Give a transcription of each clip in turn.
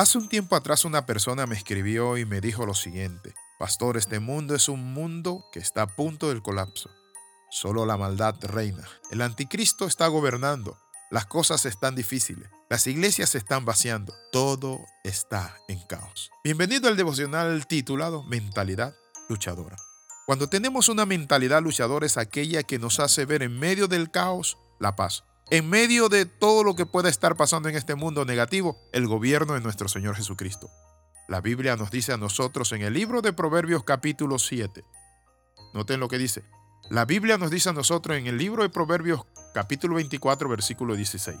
Hace un tiempo atrás una persona me escribió y me dijo lo siguiente, Pastor, este mundo es un mundo que está a punto del colapso. Solo la maldad reina. El anticristo está gobernando. Las cosas están difíciles. Las iglesias se están vaciando. Todo está en caos. Bienvenido al devocional titulado Mentalidad Luchadora. Cuando tenemos una mentalidad luchadora es aquella que nos hace ver en medio del caos la paz. En medio de todo lo que pueda estar pasando en este mundo negativo, el gobierno de nuestro Señor Jesucristo. La Biblia nos dice a nosotros en el libro de Proverbios capítulo 7. Noten lo que dice. La Biblia nos dice a nosotros en el libro de Proverbios capítulo 24 versículo 16.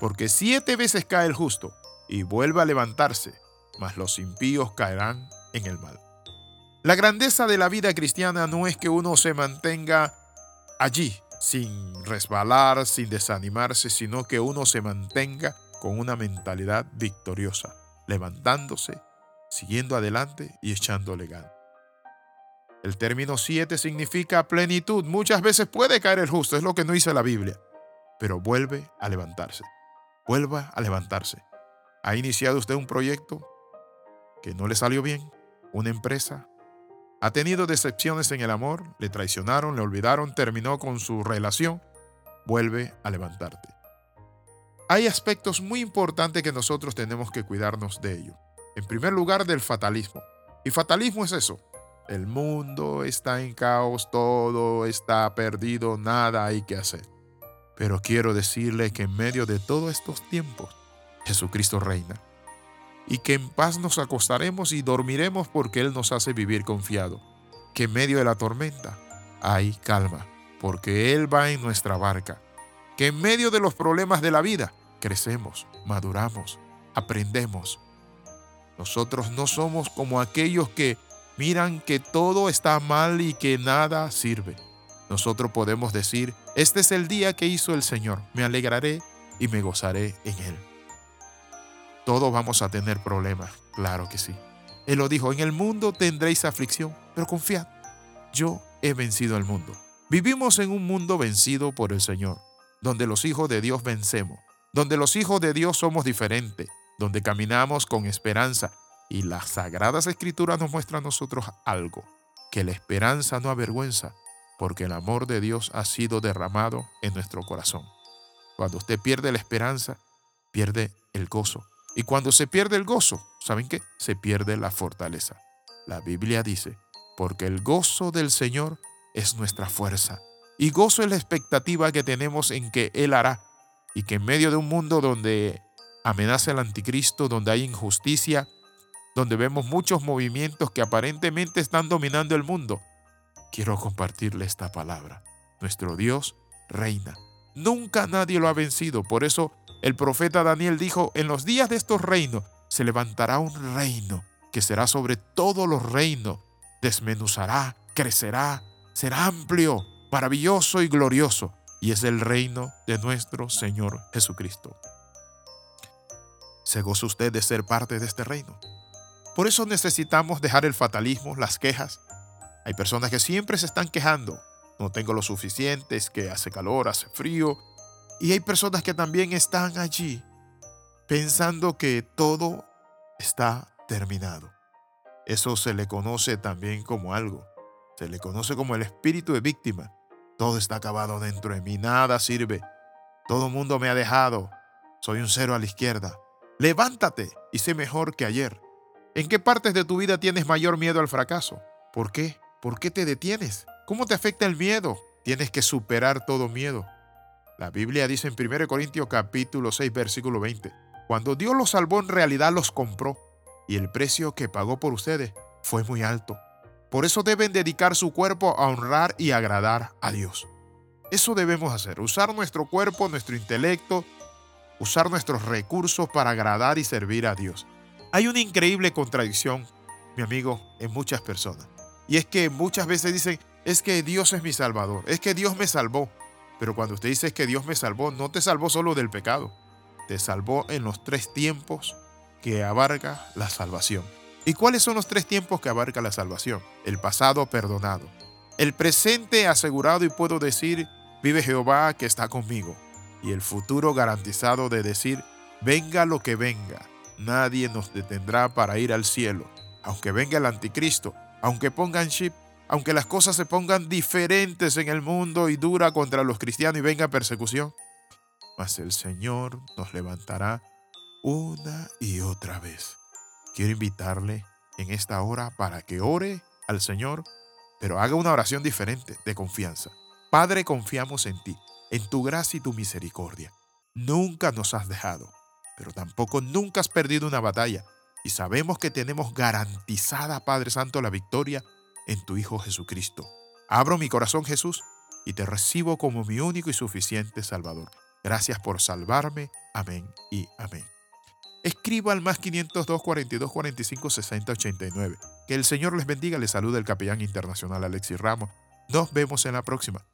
Porque siete veces cae el justo y vuelve a levantarse, mas los impíos caerán en el mal. La grandeza de la vida cristiana no es que uno se mantenga allí, sin resbalar, sin desanimarse, sino que uno se mantenga con una mentalidad victoriosa, levantándose, siguiendo adelante y echándole ganas. El término 7 significa plenitud. Muchas veces puede caer el justo, es lo que no dice la Biblia, pero vuelve a levantarse. Vuelva a levantarse. ¿Ha iniciado usted un proyecto que no le salió bien? ¿Una empresa? Ha tenido decepciones en el amor, le traicionaron, le olvidaron, terminó con su relación. Vuelve a levantarte. Hay aspectos muy importantes que nosotros tenemos que cuidarnos de ello. En primer lugar, del fatalismo. Y fatalismo es eso. El mundo está en caos, todo está perdido, nada hay que hacer. Pero quiero decirle que en medio de todos estos tiempos, Jesucristo reina y que en paz nos acostaremos y dormiremos porque Él nos hace vivir confiado, que en medio de la tormenta hay calma, porque Él va en nuestra barca, que en medio de los problemas de la vida crecemos, maduramos, aprendemos. Nosotros no somos como aquellos que miran que todo está mal y que nada sirve. Nosotros podemos decir, este es el día que hizo el Señor, me alegraré y me gozaré en Él. Todos vamos a tener problemas, claro que sí. Él lo dijo, en el mundo tendréis aflicción, pero confiad, yo he vencido al mundo. Vivimos en un mundo vencido por el Señor, donde los hijos de Dios vencemos, donde los hijos de Dios somos diferentes, donde caminamos con esperanza. Y las sagradas escrituras nos muestran a nosotros algo, que la esperanza no avergüenza, porque el amor de Dios ha sido derramado en nuestro corazón. Cuando usted pierde la esperanza, pierde el gozo, y cuando se pierde el gozo, ¿saben qué? Se pierde la fortaleza. La Biblia dice, porque el gozo del Señor es nuestra fuerza. Y gozo es la expectativa que tenemos en que Él hará. Y que en medio de un mundo donde amenaza el anticristo, donde hay injusticia, donde vemos muchos movimientos que aparentemente están dominando el mundo, quiero compartirle esta palabra. Nuestro Dios reina. Nunca nadie lo ha vencido. Por eso el profeta Daniel dijo, en los días de estos reinos se levantará un reino que será sobre todos los reinos, desmenuzará, crecerá, será amplio, maravilloso y glorioso, y es el reino de nuestro Señor Jesucristo. ¿Se goza usted de ser parte de este reino? Por eso necesitamos dejar el fatalismo, las quejas. Hay personas que siempre se están quejando. No tengo lo suficiente, es que hace calor, hace frío, y hay personas que también están allí pensando que todo está terminado. Eso se le conoce también como algo. Se le conoce como el espíritu de víctima. Todo está acabado dentro de mí, nada sirve. Todo mundo me ha dejado. Soy un cero a la izquierda. Levántate y sé mejor que ayer. ¿En qué partes de tu vida tienes mayor miedo al fracaso? ¿Por qué? ¿Por qué te detienes? ¿Cómo te afecta el miedo? Tienes que superar todo miedo. La Biblia dice en 1 Corintios capítulo 6 versículo 20, cuando Dios los salvó en realidad los compró y el precio que pagó por ustedes fue muy alto. Por eso deben dedicar su cuerpo a honrar y agradar a Dios. Eso debemos hacer, usar nuestro cuerpo, nuestro intelecto, usar nuestros recursos para agradar y servir a Dios. Hay una increíble contradicción, mi amigo, en muchas personas. Y es que muchas veces dicen, es que Dios es mi salvador, es que Dios me salvó. Pero cuando usted dice que Dios me salvó, no te salvó solo del pecado, te salvó en los tres tiempos que abarca la salvación. ¿Y cuáles son los tres tiempos que abarca la salvación? El pasado perdonado, el presente asegurado y puedo decir, vive Jehová que está conmigo, y el futuro garantizado de decir, venga lo que venga, nadie nos detendrá para ir al cielo. Aunque venga el anticristo, aunque pongan chip, aunque las cosas se pongan diferentes en el mundo y dura contra los cristianos y venga persecución, mas el Señor nos levantará una y otra vez. Quiero invitarle en esta hora para que ore al Señor, pero haga una oración diferente, de confianza. Padre, confiamos en ti, en tu gracia y tu misericordia. Nunca nos has dejado, pero tampoco nunca has perdido una batalla. Y sabemos que tenemos garantizada, Padre Santo, la victoria en tu Hijo Jesucristo. Abro mi corazón, Jesús, y te recibo como mi único y suficiente Salvador. Gracias por salvarme. Amén y amén. Escriba al más 502 42 45 60 89. Que el Señor les bendiga. Les saluda el capellán internacional Alexis Ramos. Nos vemos en la próxima.